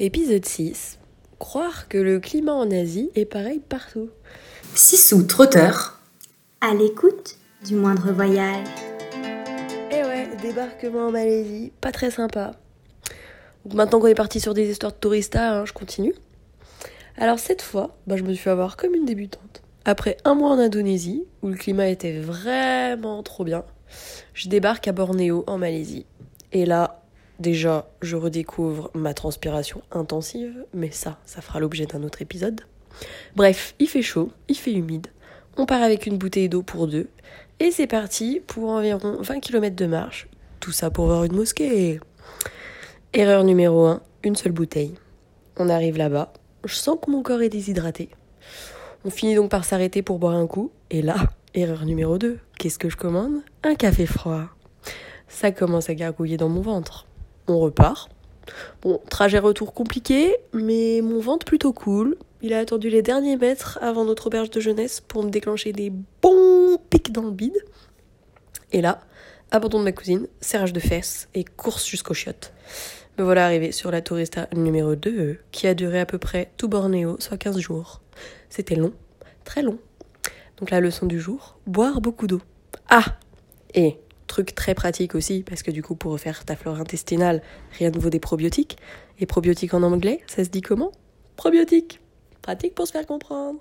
Épisode 6. Croire que le climat en Asie est pareil partout. Sissou trotteur. À l'écoute du moindre voyage. Eh ouais, débarquement en Malaisie, pas très sympa. Donc maintenant qu'on est parti sur des histoires de touristas, hein, je continue. Alors cette fois, bah, je me suis fait avoir comme une débutante. Après un mois en Indonésie, où le climat était vraiment trop bien, je débarque à Bornéo en Malaisie. Et là, déjà, je redécouvre ma transpiration intensive, mais ça, ça fera l'objet d'un autre épisode. Bref, il fait chaud, il fait humide. On part avec une bouteille d'eau pour deux. Et c'est parti pour environ 20 km de marche. Tout ça pour voir une mosquée. Erreur numéro 1, une seule bouteille. On arrive là-bas. Je sens que mon corps est déshydraté. On finit donc par s'arrêter pour boire un coup. Et là, erreur numéro 2, qu'est-ce que je commande? Un café froid. Ça commence à gargouiller dans mon ventre. On repart. Bon, trajet retour compliqué, mais mon ventre plutôt cool. Il a attendu les derniers mètres avant notre auberge de jeunesse pour me déclencher des bons pics dans le bide. Et là, abandon de ma cousine, serrage de fesses et course jusqu'aux chiottes. Me voilà arrivé sur la tourista numéro 2, qui a duré à peu près tout Bornéo, soit 15 jours. C'était long, très long. Donc la leçon du jour, boire beaucoup d'eau. Ah Et truc très pratique aussi, parce que du coup, pour refaire ta flore intestinale, rien ne vaut des probiotiques. Et probiotiques en anglais, ça se dit comment? Probiotiques. Pratique pour se faire comprendre.